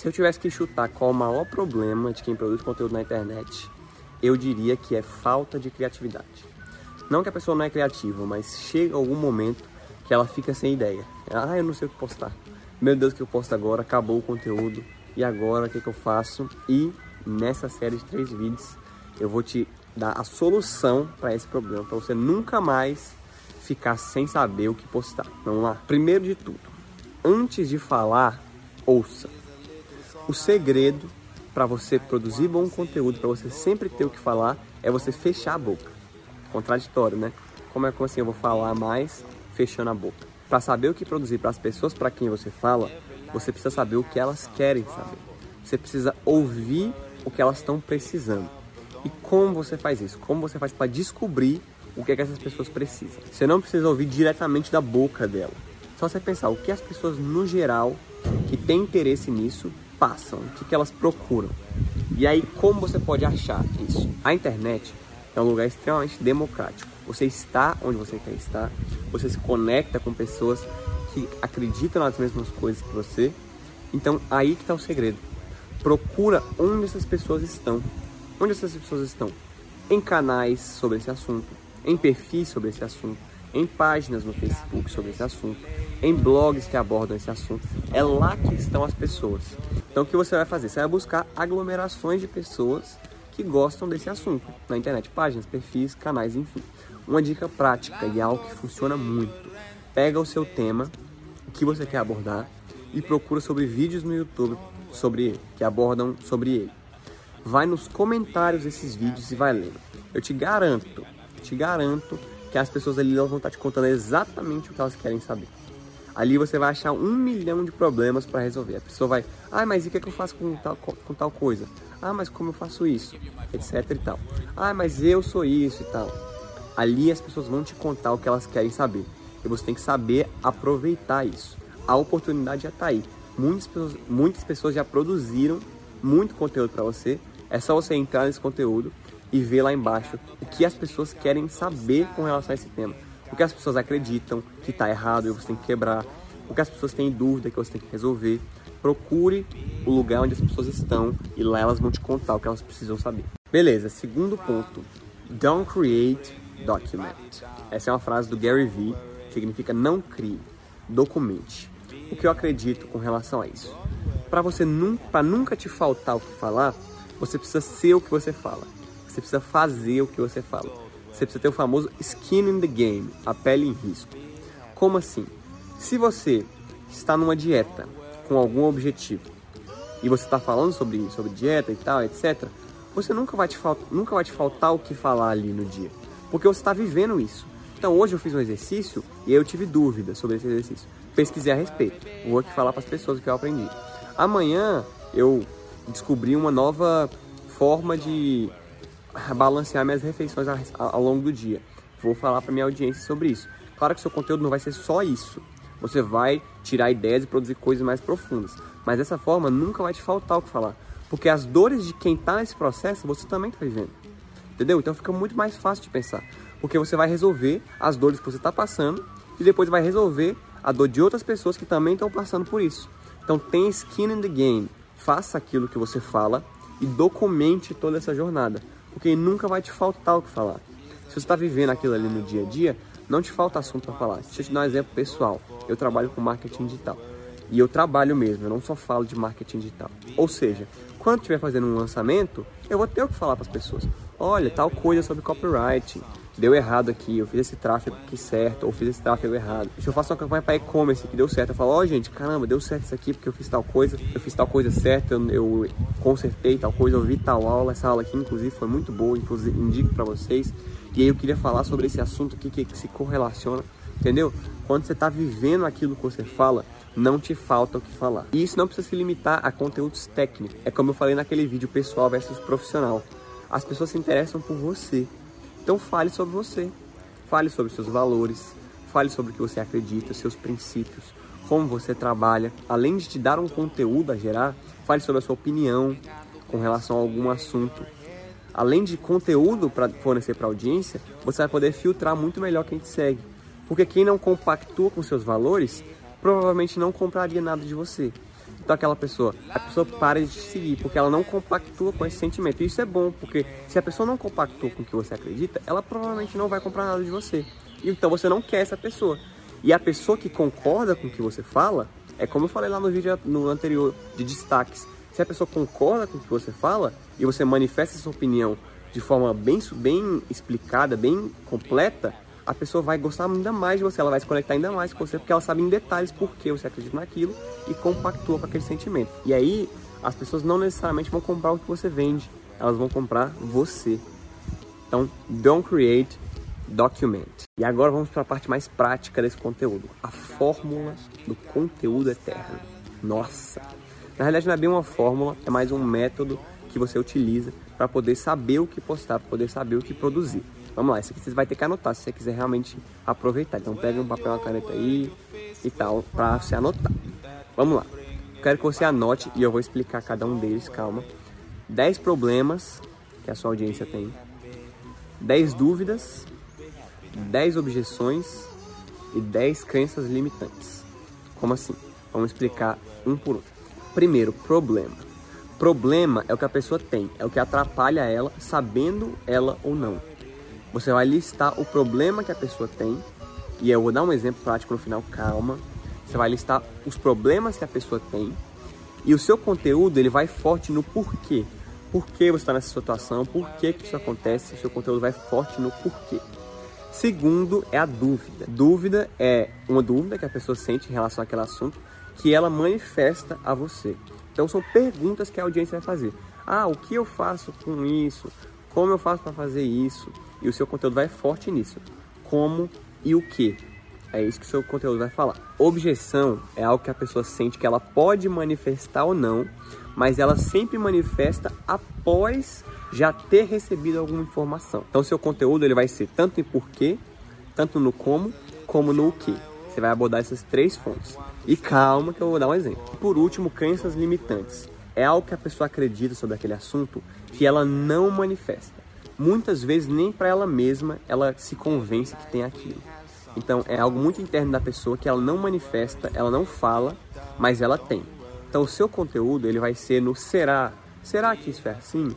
Se eu tivesse que chutar qual o maior problema de quem produz conteúdo na internet, eu diria que é falta de criatividade. Não que a pessoa não é criativa, mas chega algum momento que ela fica sem ideia. Ah, eu não sei o que postar. Meu Deus, o que eu posto agora? Acabou o conteúdo. E agora, o que, que eu faço? E nessa série de três vídeos, eu vou te dar a solução para esse problema, para você nunca mais ficar sem saber o que postar. Vamos lá? Primeiro de tudo, antes de falar, ouça. O segredo para você produzir bom conteúdo, para você sempre ter o que falar, é você fechar a boca. Contraditório, né? Como é que assim eu vou falar mais fechando a boca? Para saber o que produzir para as pessoas para quem você fala, você precisa saber o que elas querem saber. Você precisa ouvir o que elas estão precisando. E como você faz isso? Como você faz para descobrir o que, é que essas pessoas precisam? Você não precisa ouvir diretamente da boca dela. Só você pensar o que as pessoas no geral que têm interesse nisso passam, o que, que elas procuram. E aí como você pode achar isso? A internet é um lugar extremamente democrático. Você está onde você quer estar, você se conecta com pessoas que acreditam nas mesmas coisas que você. Então aí que está o segredo. Procura onde essas pessoas estão. Onde essas pessoas estão? Em canais sobre esse assunto, em perfis sobre esse assunto, em páginas no Facebook sobre esse assunto, em blogs que abordam esse assunto. É lá que estão as pessoas. Então o que você vai fazer? Você vai buscar aglomerações de pessoas que gostam desse assunto na internet, páginas, perfis, canais, enfim. Uma dica prática e algo que funciona muito. Pega o seu tema, o que você quer abordar e procura sobre vídeos no YouTube sobre ele, que abordam sobre ele. Vai nos comentários desses vídeos e vai lendo. Eu te garanto, te garanto que as pessoas ali vão estar te contando exatamente o que elas querem saber. Ali você vai achar um milhão de problemas para resolver. A pessoa vai, ah, mas e o que, é que eu faço com tal, com tal coisa? Ah, mas como eu faço isso? Etc e tal. Ah, mas eu sou isso e tal. Ali as pessoas vão te contar o que elas querem saber. E você tem que saber aproveitar isso. A oportunidade já está aí. Muitas pessoas, muitas pessoas já produziram muito conteúdo para você. É só você entrar nesse conteúdo e ver lá embaixo o que as pessoas querem saber com relação a esse tema. O que as pessoas acreditam que está errado e você tem que quebrar. O que as pessoas têm dúvida que você tem que resolver. Procure o lugar onde as pessoas estão e lá elas vão te contar o que elas precisam saber. Beleza, segundo ponto. Don't create, document. Essa é uma frase do Gary Vee, que significa não crie, documente. O que eu acredito com relação a isso? Para você nunca, para nunca te faltar o que falar, você precisa ser o que você fala. Você precisa fazer o que você fala. Você precisa ter o famoso skin in the game, a pele em risco. Como assim? Se você está numa dieta com algum objetivo e você está falando sobre, sobre dieta e tal, etc., você nunca vai, te nunca vai te faltar o que falar ali no dia, porque você está vivendo isso. Então hoje eu fiz um exercício e eu tive dúvidas sobre esse exercício. Pesquisei a respeito. Vou aqui falar para as pessoas o que eu aprendi. Amanhã eu descobri uma nova forma de balancear minhas refeições ao longo do dia. Vou falar para minha audiência sobre isso. Claro que seu conteúdo não vai ser só isso. Você vai tirar ideias e produzir coisas mais profundas. Mas dessa forma nunca vai te faltar o que falar. Porque as dores de quem está nesse processo você também está vivendo. Entendeu? Então fica muito mais fácil de pensar. Porque você vai resolver as dores que você está passando e depois vai resolver a dor de outras pessoas que também estão passando por isso. Então tem skin in the game. Faça aquilo que você fala e documente toda essa jornada porque nunca vai te faltar o que falar. Se você está vivendo aquilo ali no dia a dia, não te falta assunto para falar. Deixa eu te dar um exemplo pessoal. Eu trabalho com marketing digital. E eu trabalho mesmo, eu não só falo de marketing digital. Ou seja, quando estiver fazendo um lançamento, eu vou ter o que falar para as pessoas. Olha, tal coisa sobre copyright, deu errado aqui, eu fiz esse tráfego aqui certo, ou fiz esse tráfego errado. Se eu faço uma campanha para e-commerce que deu certo, eu falo, ó oh, gente, caramba, deu certo isso aqui porque eu fiz tal coisa, eu fiz tal coisa certa, eu, eu consertei tal coisa, eu vi tal aula, essa aula aqui inclusive foi muito boa, inclusive indico para vocês. E aí eu queria falar sobre esse assunto aqui que, se correlaciona, entendeu? Quando você está vivendo aquilo que você fala, não te falta o que falar. E isso não precisa se limitar a conteúdos técnicos. É como eu falei naquele vídeo pessoal versus profissional. As pessoas se interessam por você. Então fale sobre você. Fale sobre seus valores, fale sobre o que você acredita, seus princípios, como você trabalha. Além de te dar um conteúdo a gerar, fale sobre a sua opinião com relação a algum assunto. Além de conteúdo para fornecer para a audiência, você vai poder filtrar muito melhor quem te segue. Porque quem não compactua com seus valores, provavelmente não compraria nada de você. Então aquela pessoa, a pessoa para de te seguir, porque ela não compactua com esse sentimento. E isso é bom, porque se a pessoa não compactua com o que você acredita, ela provavelmente não vai comprar nada de você. Então você não quer essa pessoa. E a pessoa que concorda com o que você fala, é como eu falei lá no vídeo no anterior de destaques. Se a pessoa concorda com o que você fala e você manifesta sua opinião de forma bem, bem explicada, bem completa, a pessoa vai gostar ainda mais de você, ela vai se conectar ainda mais com você, porque ela sabe em detalhes por que você acredita naquilo e compactua com aquele sentimento. E aí, as pessoas não necessariamente vão comprar o que você vende, elas vão comprar você. Então, don't create, document. E agora vamos para a parte mais prática desse conteúdo, a fórmula do conteúdo eterno. Nossa! Na realidade não é bem uma fórmula, é mais um método que você utiliza para poder saber o que postar, para poder saber o que produzir. Vamos lá, isso aqui você vai ter que anotar se você quiser realmente aproveitar. Então pega um papel, uma caneta aí e tal, para você anotar. Vamos lá. Quero que você anote e eu vou explicar cada um deles, calma. 10 problemas que a sua audiência tem. 10 dúvidas, 10 objeções e 10 crenças limitantes. Como assim? Vamos explicar um por um. Primeiro, problema. Problema é o que a pessoa tem, é o que atrapalha ela, sabendo ela ou não. Você vai listar o problema que a pessoa tem, e eu vou dar um exemplo prático no final, calma. Você vai listar os problemas que a pessoa tem, e o seu conteúdo ele vai forte no porquê. Por que você está nessa situação, por que, que isso acontece, o seu conteúdo vai forte no porquê. Segundo é a dúvida. Dúvida é uma dúvida que a pessoa sente em relação àquele assunto que ela manifesta a você. Então são perguntas que a audiência vai fazer. Ah, o que eu faço com isso? Como eu faço para fazer isso? E o seu conteúdo vai forte nisso. Como e o que? É isso que o seu conteúdo vai falar. Objeção é algo que a pessoa sente que ela pode manifestar ou não, mas ela sempre manifesta após já ter recebido alguma informação. Então, seu conteúdo ele vai ser tanto em porquê, tanto no como, como no o que. Você vai abordar essas três fontes. E calma que eu vou dar um exemplo. Por último, crenças limitantes. É algo que a pessoa acredita sobre aquele assunto que ela não manifesta. Muitas vezes nem para ela mesma ela se convence que tem aquilo. Então é algo muito interno da pessoa que ela não manifesta, ela não fala, mas ela tem. Então o seu conteúdo ele vai ser no será. Será que isso é assim?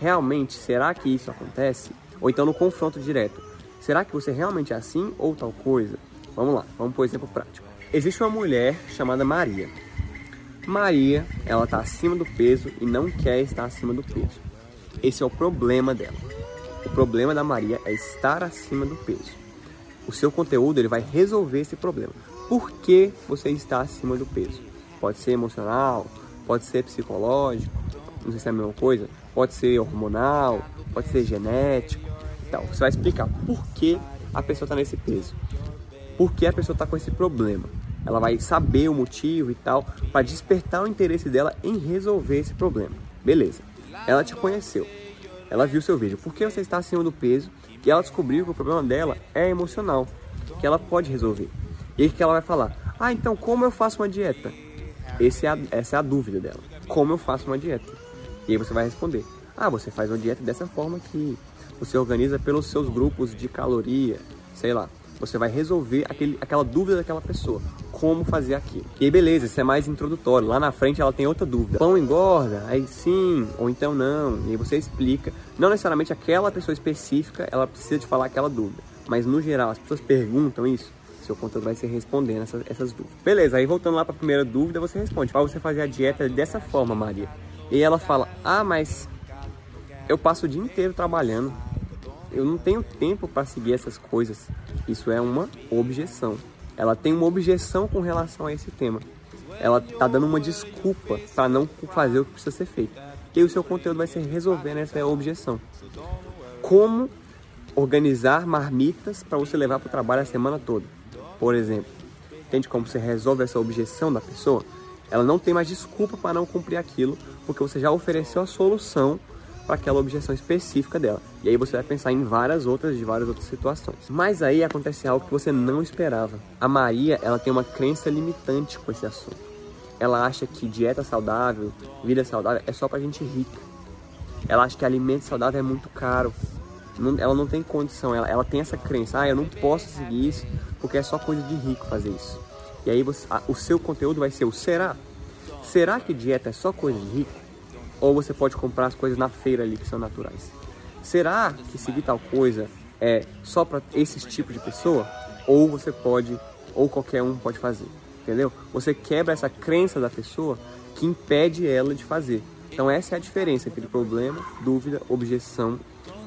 Realmente, será que isso acontece? Ou então no confronto direto. Será que você realmente é assim ou tal coisa? Vamos lá, vamos por exemplo prático. Existe uma mulher chamada Maria. Maria, ela está acima do peso e não quer estar acima do peso. Esse é o problema dela. O problema da Maria é estar acima do peso. O seu conteúdo ele vai resolver esse problema. Por que você está acima do peso? Pode ser emocional, pode ser psicológico, não sei se é a mesma coisa, pode ser hormonal, pode ser genético Então, Você vai explicar por que a pessoa está nesse peso, por que a pessoa está com esse problema. Ela vai saber o motivo e tal, para despertar o interesse dela em resolver esse problema. Beleza. Ela te conheceu. Ela viu seu vídeo. Por que você está acima do peso? E ela descobriu que o problema dela é emocional, que ela pode resolver. E aí que ela vai falar: Ah, então como eu faço uma dieta? Esse é a, essa é a dúvida dela. Como eu faço uma dieta? E aí você vai responder: Ah, você faz uma dieta dessa forma que você organiza pelos seus grupos de caloria, sei lá. Você vai resolver aquele, aquela dúvida daquela pessoa. Como fazer aquilo. E aí, beleza, isso é mais introdutório. Lá na frente ela tem outra dúvida. Pão engorda? Aí sim, ou então não. E aí você explica. Não necessariamente aquela pessoa específica, ela precisa te falar aquela dúvida. Mas no geral, as pessoas perguntam isso seu conteúdo vai ser respondendo essas, essas, dúvidas. Beleza, aí voltando lá para a primeira dúvida, você responde: para você fazer a dieta dessa forma, Maria. E ela fala: Ah, mas eu passo o dia inteiro trabalhando. Eu não tenho tempo para seguir essas coisas. Isso é uma objeção. Ela tem uma objeção com relação a esse tema. Ela tá dando uma desculpa para não fazer o que precisa ser feito. E o seu conteúdo vai ser resolvendo essa objeção. Como organizar marmitas para você levar para o trabalho a semana toda, por exemplo. Entende como você resolve essa objeção da pessoa? Ela não tem mais desculpa para não cumprir aquilo, porque você já ofereceu a solução para aquela objeção específica dela. E aí você vai pensar em várias outras de várias outras situações. Mas aí acontece algo que você não esperava. A Maria, ela tem uma crença limitante com esse assunto. Ela acha que dieta saudável, vida saudável é só para gente rica. Ela acha que alimento saudável é muito caro. ela não tem condição, ela, ela tem essa crença, ah, eu não posso seguir isso porque é só coisa de rico fazer isso. E aí você, a, o seu conteúdo vai ser o será? Será que dieta é só coisa de rico? Ou você pode comprar as coisas na feira ali que são naturais? Será que seguir tal coisa é só para esses tipos de pessoa? Ou você pode, ou qualquer um pode fazer, entendeu? Você quebra essa crença da pessoa que impede ela de fazer. Então essa é a diferença entre problema, dúvida, objeção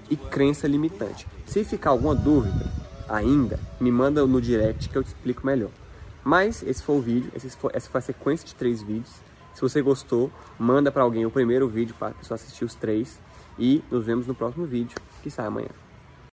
e crença limitante. Se ficar alguma dúvida ainda, me manda no direct que eu te explico melhor. Mas esse foi o vídeo, esse foi, essa foi a sequência de três vídeos. Se você gostou, manda para alguém o primeiro vídeo para a pessoa assistir os três. E nos vemos no próximo vídeo, que sai amanhã.